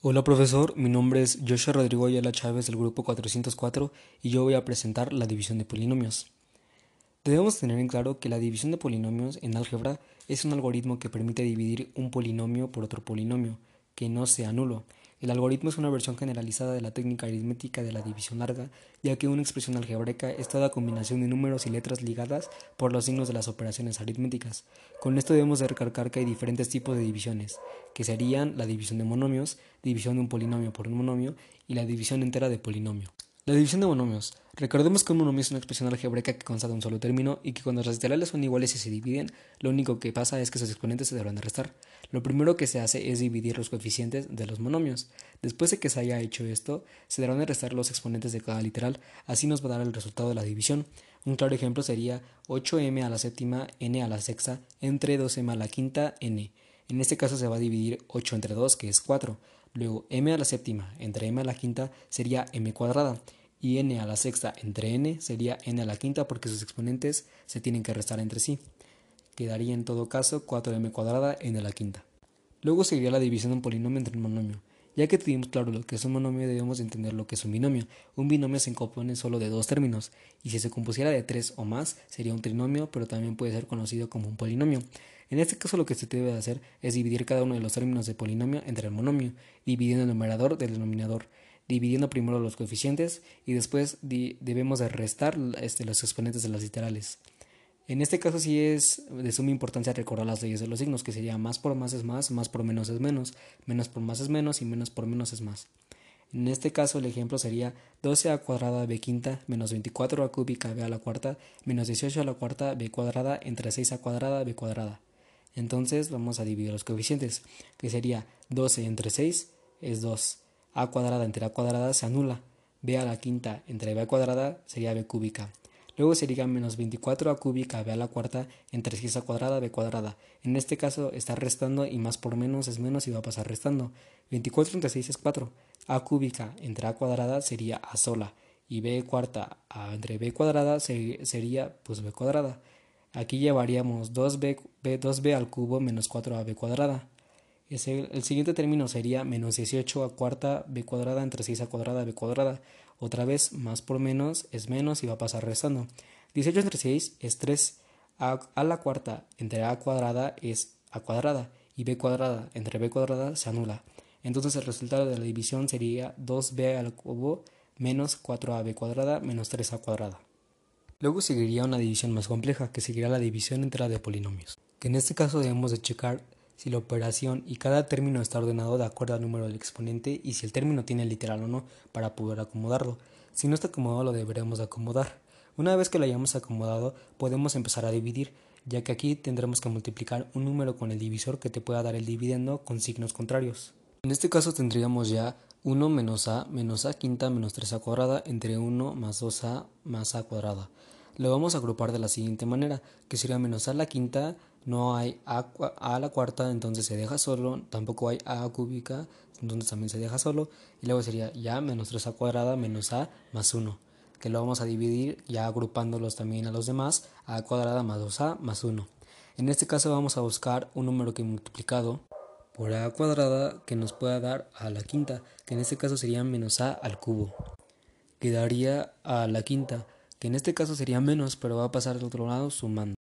Hola profesor, mi nombre es Joshua Rodrigo Ayala Chávez del grupo 404 y yo voy a presentar la división de polinomios. Debemos tener en claro que la división de polinomios en álgebra es un algoritmo que permite dividir un polinomio por otro polinomio, que no sea nulo. El algoritmo es una versión generalizada de la técnica aritmética de la división larga, ya que una expresión algebraica es toda combinación de números y letras ligadas por los signos de las operaciones aritméticas. Con esto debemos de recalcar que hay diferentes tipos de divisiones, que serían la división de monomios, división de un polinomio por un monomio y la división entera de polinomio. La división de monomios. Recordemos que un monomio es una expresión algebraica que consta de un solo término y que cuando las literales son iguales y se dividen, lo único que pasa es que sus exponentes se deberán de restar. Lo primero que se hace es dividir los coeficientes de los monomios. Después de que se haya hecho esto, se deberán de restar los exponentes de cada literal, así nos va a dar el resultado de la división. Un claro ejemplo sería 8m a la séptima n a la sexta entre 2m a la quinta n. En este caso se va a dividir 8 entre 2, que es 4. Luego m a la séptima entre m a la quinta sería m cuadrada y n a la sexta entre n sería n a la quinta porque sus exponentes se tienen que restar entre sí. Quedaría en todo caso 4m cuadrada n a la quinta. Luego seguiría la división de un polinomio entre un monomio. Ya que tuvimos claro lo que es un monomio, debemos entender lo que es un binomio. Un binomio se compone solo de dos términos, y si se compusiera de tres o más, sería un trinomio, pero también puede ser conocido como un polinomio. En este caso lo que se debe hacer es dividir cada uno de los términos de polinomio entre el monomio, dividiendo el numerador del denominador dividiendo primero los coeficientes y después debemos de restar este, los exponentes de las literales. En este caso sí es de suma importancia recordar las leyes de los signos, que sería más por más es más, más por menos es menos, menos por más es menos y menos por menos es más. En este caso el ejemplo sería 12 a cuadrada b quinta menos 24 a cúbica b a la cuarta menos 18 a la cuarta b cuadrada entre 6 a cuadrada b cuadrada. Entonces vamos a dividir los coeficientes, que sería 12 entre 6 es 2 a cuadrada entre a cuadrada se anula. b a la quinta entre b cuadrada sería b cúbica. Luego sería menos 24 a cúbica b a la cuarta entre 6 a cuadrada b cuadrada. En este caso está restando y más por menos es menos y va a pasar restando. 24 entre 6 es 4. a cúbica entre a cuadrada sería a sola. Y b cuarta entre b cuadrada sería pues b cuadrada. Aquí llevaríamos 2b, b, 2b al cubo menos 4ab cuadrada el siguiente término sería menos 18 a cuarta b cuadrada entre 6 a cuadrada b cuadrada. Otra vez, más por menos es menos y va a pasar restando. 18 entre 6 es 3. A, la cuarta entre a cuadrada es a cuadrada. Y b cuadrada entre b cuadrada se anula. Entonces el resultado de la división sería 2b al cubo menos 4ab cuadrada menos 3a cuadrada. Luego seguiría una división más compleja, que seguirá la división entre la de polinomios, que en este caso debemos de checar si la operación y cada término está ordenado de acuerdo al número del exponente y si el término tiene literal o no para poder acomodarlo. Si no está acomodado lo deberemos acomodar. Una vez que lo hayamos acomodado podemos empezar a dividir, ya que aquí tendremos que multiplicar un número con el divisor que te pueda dar el dividendo con signos contrarios. En este caso tendríamos ya 1 menos a menos a quinta menos 3a cuadrada entre 1 más 2a más a cuadrada. Lo vamos a agrupar de la siguiente manera, que sería menos a la quinta no hay a, a, la cuarta, entonces se deja solo, tampoco hay a cúbica, entonces también se deja solo, y luego sería ya menos 3a cuadrada menos a más 1, que lo vamos a dividir ya agrupándolos también a los demás, a cuadrada más 2a más 1. En este caso vamos a buscar un número que multiplicado por a cuadrada que nos pueda dar a la quinta, que en este caso sería menos a al cubo. Quedaría a la quinta, que en este caso sería menos, pero va a pasar al otro lado sumando.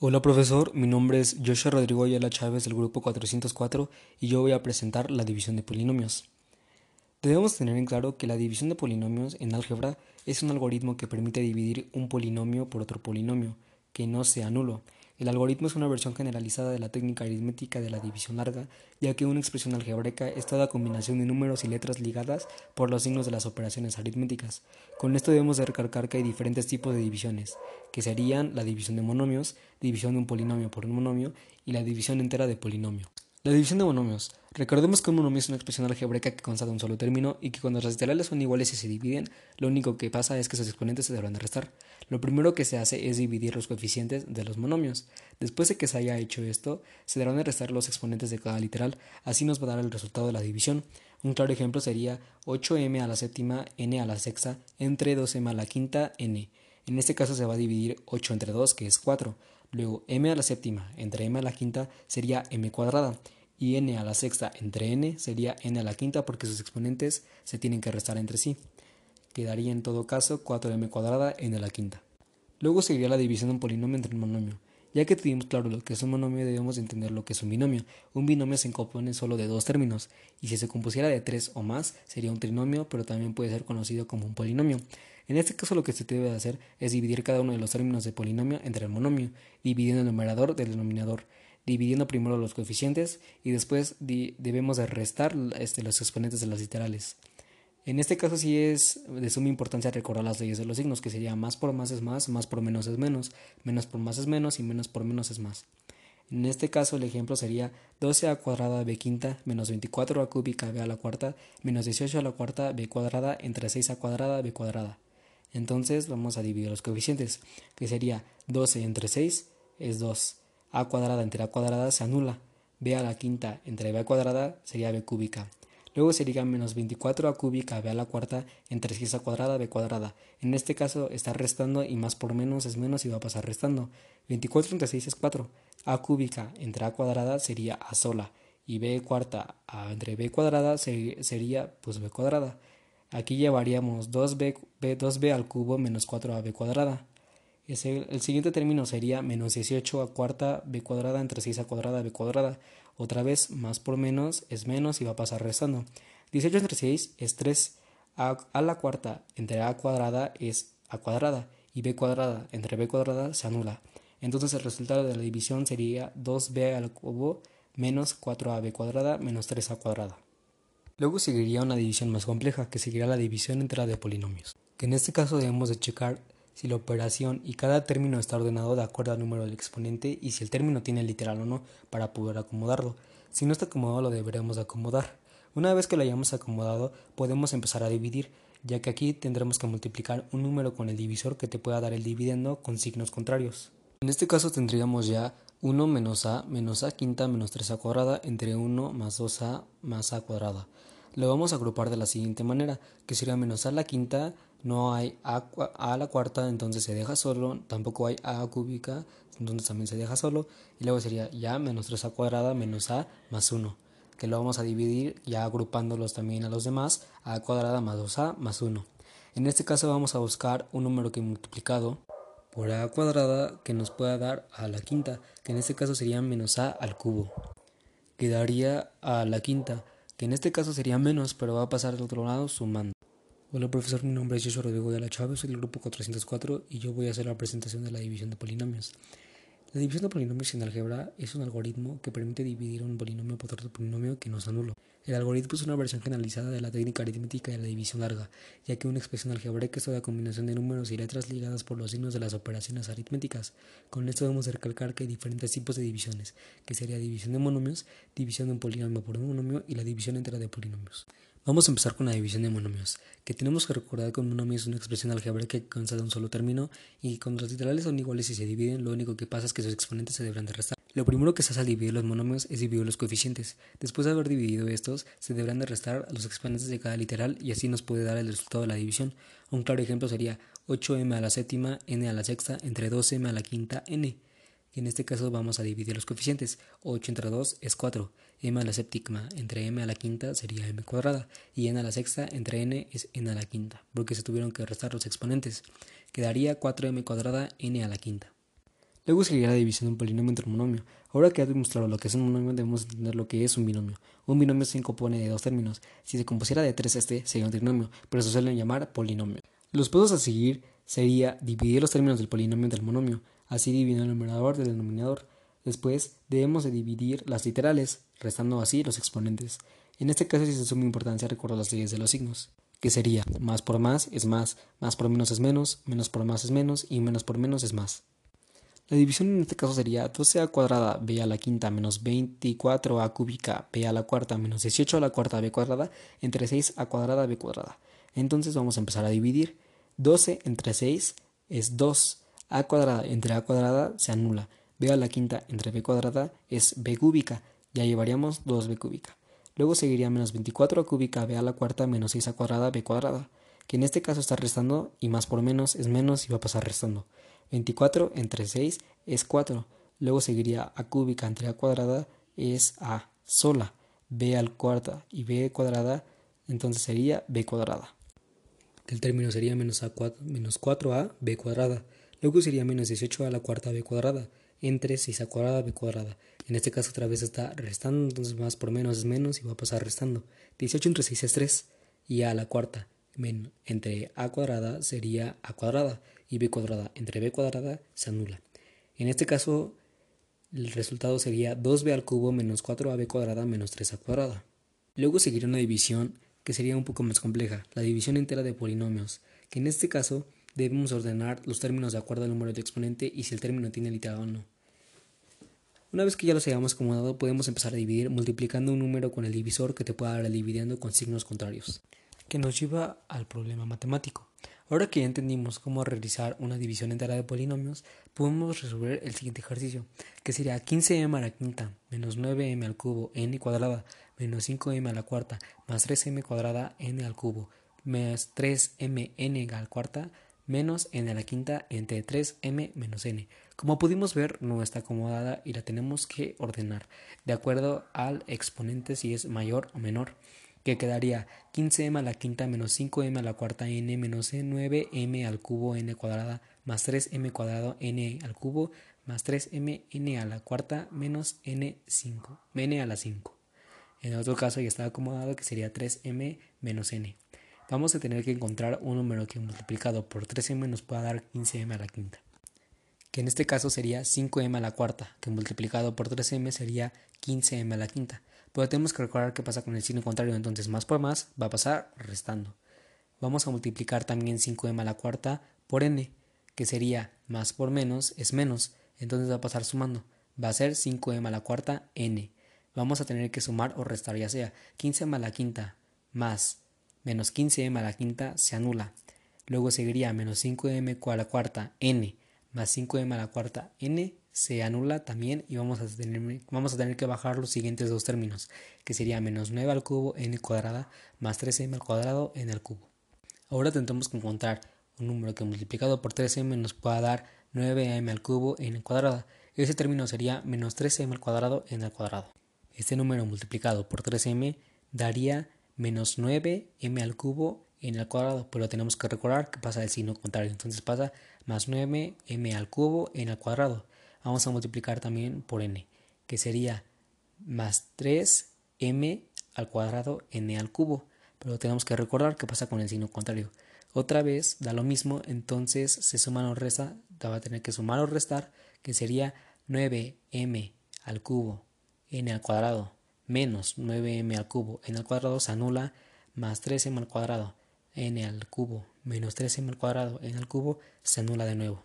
Hola profesor, mi nombre es Joshua Rodrigo Ayala Chávez del grupo 404 y yo voy a presentar la división de polinomios. Debemos tener en claro que la división de polinomios en álgebra es un algoritmo que permite dividir un polinomio por otro polinomio, que no sea nulo. El algoritmo es una versión generalizada de la técnica aritmética de la división larga, ya que una expresión algebraica es toda combinación de números y letras ligadas por los signos de las operaciones aritméticas. Con esto debemos de recalcar que hay diferentes tipos de divisiones, que serían la división de monomios, división de un polinomio por un monomio y la división entera de polinomio. La división de monomios. Recordemos que un monomio es una expresión algebraica que consta de un solo término y que cuando las literales son iguales y se dividen, lo único que pasa es que sus exponentes se deberán de restar. Lo primero que se hace es dividir los coeficientes de los monomios. Después de que se haya hecho esto, se deberán de restar los exponentes de cada literal, así nos va a dar el resultado de la división. Un claro ejemplo sería 8m a la séptima n a la sexta entre 2m a la quinta n. En este caso se va a dividir 8 entre 2, que es 4. Luego m a la séptima entre m a la quinta sería m cuadrada y n a la sexta entre n sería n a la quinta porque sus exponentes se tienen que restar entre sí. Quedaría en todo caso 4m cuadrada n a la quinta. Luego seguiría la división de un polinomio entre un monomio. Ya que tuvimos claro lo que es un monomio, debemos entender lo que es un binomio. Un binomio se compone solo de dos términos, y si se compusiera de tres o más, sería un trinomio, pero también puede ser conocido como un polinomio. En este caso lo que se debe hacer es dividir cada uno de los términos de polinomio entre el monomio, dividiendo el numerador del denominador, dividiendo primero los coeficientes y después debemos de restar este, los exponentes de las literales. En este caso sí es de suma importancia recordar las leyes de los signos, que sería más por más es más, más por menos es menos, menos por más es menos y menos por menos es más. En este caso el ejemplo sería 12 a cuadrada b quinta menos 24 a cúbica b a la cuarta menos 18 a la cuarta b cuadrada entre 6 a cuadrada b cuadrada. Entonces vamos a dividir los coeficientes, que sería 12 entre 6 es 2, a cuadrada entre a cuadrada se anula, b a la quinta entre b cuadrada sería b cúbica. Luego sería menos 24 a cúbica b a la cuarta entre 6 a cuadrada b cuadrada. En este caso está restando y más por menos es menos y va a pasar restando. 24 entre 6 es 4. a cúbica entre a cuadrada sería a sola y b cuarta entre b cuadrada sería pues b cuadrada. Aquí llevaríamos 2b, 2b al cubo menos 4ab cuadrada. el siguiente término sería menos 18 a cuarta b cuadrada entre 6 a cuadrada b cuadrada. Otra vez, más por menos es menos y va a pasar restando. 18 entre 6 es 3. A, la cuarta entre a cuadrada es a cuadrada y b cuadrada entre b cuadrada se anula. Entonces el resultado de la división sería 2b al cubo menos 4ab cuadrada menos 3a cuadrada. Luego seguiría una división más compleja, que seguirá la división entre la de polinomios, que en este caso debemos de checar si la operación y cada término está ordenado de acuerdo al número del exponente y si el término tiene literal o no para poder acomodarlo. Si no está acomodado lo deberemos acomodar. Una vez que lo hayamos acomodado podemos empezar a dividir, ya que aquí tendremos que multiplicar un número con el divisor que te pueda dar el dividendo con signos contrarios. En este caso tendríamos ya 1 menos a menos a quinta menos 3a cuadrada entre 1 más 2a más a cuadrada. Lo vamos a agrupar de la siguiente manera, que sería menos a la quinta no hay a, a, la cuarta, entonces se deja solo, tampoco hay a cúbica, entonces también se deja solo, y luego sería ya menos 3a cuadrada menos a más 1, que lo vamos a dividir ya agrupándolos también a los demás, a cuadrada más 2a más 1. En este caso vamos a buscar un número que multiplicado por a cuadrada que nos pueda dar a la quinta, que en este caso sería menos a al cubo. Quedaría a la quinta, que en este caso sería menos, pero va a pasar del otro lado sumando. Hola profesor, mi nombre es Joshua Rodrigo de la Chávez, soy del grupo 404 y yo voy a hacer la presentación de la división de polinomios. La división de polinomios en álgebra es un algoritmo que permite dividir un polinomio por otro polinomio que no es nulo. El algoritmo es una versión generalizada de la técnica aritmética de la división larga, ya que una expresión algebraica es toda combinación de números y letras ligadas por los signos de las operaciones aritméticas. Con esto debemos recalcar que hay diferentes tipos de divisiones, que sería división de monomios, división de un polinomio por un monomio y la división entera de polinomios. Vamos a empezar con la división de monomios, que tenemos que recordar que un monomio es una expresión algebraica que consta de un solo término y cuando los literales son iguales y se dividen, lo único que pasa es que sus exponentes se deberán de restar. Lo primero que se hace al dividir los monomios es dividir los coeficientes. Después de haber dividido estos, se deberán de restar los exponentes de cada literal y así nos puede dar el resultado de la división. Un claro ejemplo sería 8m a la séptima, n a la sexta, entre 2m a la quinta, n. En este caso vamos a dividir los coeficientes. 8 entre 2 es 4. m a la séptima entre m a la quinta sería m cuadrada. Y n a la sexta entre n es n a la quinta, porque se tuvieron que restar los exponentes. Quedaría 4m cuadrada n a la quinta. Luego seguirá la división de un polinomio entre un monomio. Ahora que ya demostrado lo que es un monomio, debemos entender lo que es un binomio. Un binomio se compone de dos términos. Si se compusiera de tres este, sería un trinomio, pero se suelen llamar polinomio. Los pasos a seguir sería dividir los términos del polinomio entre el monomio así dividiendo el numerador del denominador. Después debemos de dividir las literales, restando así los exponentes. En este caso es de suma importancia recordar las leyes de los signos, que sería más por más es más, más por menos es menos, menos por más es menos y menos por menos es más. La división en este caso sería 12a cuadrada b a la quinta menos 24a cúbica b a la cuarta menos 18 a la cuarta b cuadrada entre 6a cuadrada b cuadrada. Entonces vamos a empezar a dividir. 12 entre 6 es 2 a cuadrada entre a cuadrada se anula. b a la quinta entre b cuadrada es b cúbica. Ya llevaríamos 2b cúbica. Luego seguiría menos 24 a cúbica b a la cuarta menos 6 a cuadrada b cuadrada, que en este caso está restando y más por menos es menos y va a pasar restando. 24 entre 6 es 4. Luego seguiría a cúbica entre a cuadrada es a sola, b al cuarta y b cuadrada, entonces sería b cuadrada. El término sería menos, a 4, menos 4a b cuadrada. Luego sería menos 18 a la cuarta b cuadrada entre 6 a cuadrada b cuadrada. En este caso otra vez está restando, entonces más por menos es menos y va a pasar restando. 18 entre 6 es 3 y a la cuarta entre a cuadrada sería a cuadrada y b cuadrada entre b cuadrada se anula. En este caso el resultado sería 2b al cubo menos 4ab cuadrada menos 3a cuadrada. Luego seguiría una división que sería un poco más compleja, la división entera de polinomios, que en este caso debemos ordenar los términos de acuerdo al número de exponente y si el término tiene literal o no. Una vez que ya los hayamos acomodado, podemos empezar a dividir multiplicando un número con el divisor que te pueda dar el con signos contrarios, que nos lleva al problema matemático. Ahora que ya entendimos cómo realizar una división entera de polinomios, podemos resolver el siguiente ejercicio, que sería 15m a la quinta menos 9m al cubo n cuadrada menos 5m a la cuarta más 3m cuadrada n al cubo más 3mn a la cuarta menos n a la quinta entre 3m menos n. Como pudimos ver, no está acomodada y la tenemos que ordenar de acuerdo al exponente si es mayor o menor, que quedaría 15m a la quinta menos 5m a la cuarta n menos 9m al cubo n cuadrada más 3m cuadrado n al cubo más 3m n a la cuarta menos n5, n a la 5. En otro caso ya está acomodado que sería 3m menos n vamos a tener que encontrar un número que multiplicado por 3m nos pueda dar 15m a la quinta, que en este caso sería 5m a la cuarta, que multiplicado por 3m sería 15m a la quinta. Pero tenemos que recordar qué pasa con el signo contrario, entonces más por más va a pasar restando. Vamos a multiplicar también 5m a la cuarta por n, que sería más por menos es menos, entonces va a pasar sumando. Va a ser 5m a la cuarta n. Vamos a tener que sumar o restar ya sea 15m a la quinta más menos 15m a la quinta se anula. Luego seguiría menos 5m a la cuarta n más 5m a la cuarta n se anula también y vamos a, tener, vamos a tener que bajar los siguientes dos términos, que sería menos 9 al cubo n cuadrada más 3m al cuadrado n al cubo. Ahora tendremos que encontrar un número que multiplicado por 3m nos pueda dar 9m al cubo n cuadrada. Ese término sería menos 3m al cuadrado n al cuadrado. Este número multiplicado por 3m daría menos 9m al cubo en el cuadrado, pero tenemos que recordar que pasa el signo contrario, entonces pasa más 9m al cubo en el cuadrado. Vamos a multiplicar también por n, que sería más 3m al cuadrado n al cubo, pero tenemos que recordar que pasa con el signo contrario. Otra vez da lo mismo, entonces se suma o resta, va a tener que sumar o restar, que sería 9m al cubo n al cuadrado menos 9m al cubo n al cuadrado se anula más 3m al cuadrado n al cubo menos 3m al cuadrado n al cubo se anula de nuevo.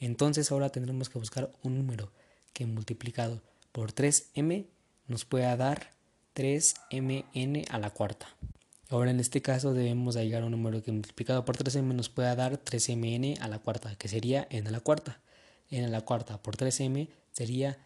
Entonces ahora tendremos que buscar un número que multiplicado por 3m nos pueda dar 3mn a la cuarta. Ahora en este caso debemos llegar a un número que multiplicado por 3m nos pueda dar 3mn a la cuarta, que sería n a la cuarta. n a la cuarta por 3m sería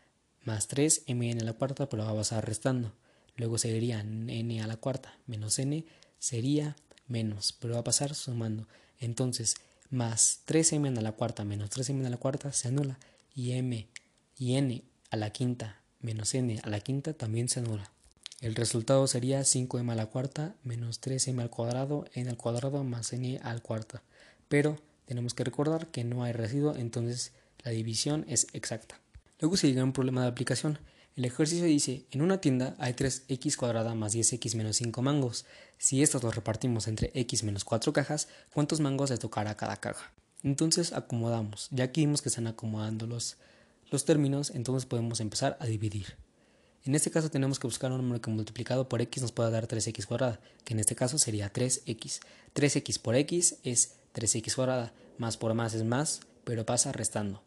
más 3mn a la cuarta, pero va a pasar restando. Luego seguiría n a la cuarta menos n sería menos, pero va a pasar sumando. Entonces, más 3m a la cuarta menos 3m a la cuarta se anula. Y m y n a la quinta menos n a la quinta también se anula. El resultado sería 5m a la cuarta menos 3m al cuadrado n al cuadrado más n al cuarta. Pero tenemos que recordar que no hay residuo, entonces la división es exacta. Luego se llega a un problema de aplicación. El ejercicio dice, en una tienda hay 3x cuadrada más 10x menos 5 mangos. Si estos los repartimos entre x menos 4 cajas, ¿cuántos mangos le tocará a cada caja? Entonces acomodamos. Ya que vimos que están acomodando los, los términos, entonces podemos empezar a dividir. En este caso tenemos que buscar un número que multiplicado por x nos pueda dar 3x cuadrada, que en este caso sería 3x. 3x por x es 3x cuadrada, más por más es más, pero pasa restando.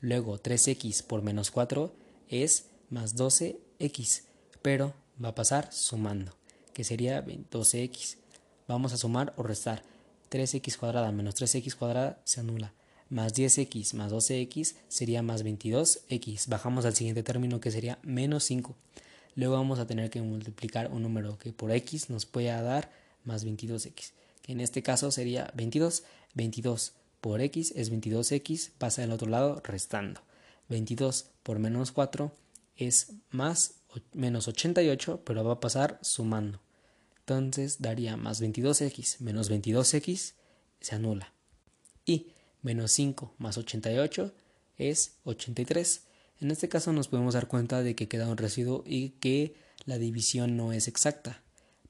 Luego 3x por menos 4 es más 12x, pero va a pasar sumando, que sería 12x. Vamos a sumar o restar. 3x cuadrada menos 3x cuadrada se anula. Más 10x más 12x sería más 22x. Bajamos al siguiente término que sería menos 5. Luego vamos a tener que multiplicar un número que por x nos pueda dar más 22x. Que en este caso sería 22. 22 por x es 22x, pasa del otro lado restando. 22 por menos 4 es más menos 88, pero va a pasar sumando. Entonces daría más 22x menos 22x se anula. Y menos 5 más 88 es 83. En este caso nos podemos dar cuenta de que queda un residuo y que la división no es exacta.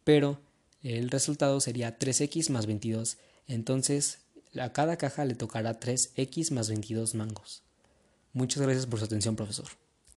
Pero el resultado sería 3x más 22. Entonces a cada caja le tocará 3x más 22 mangos. Muchas gracias por su atención, profesor.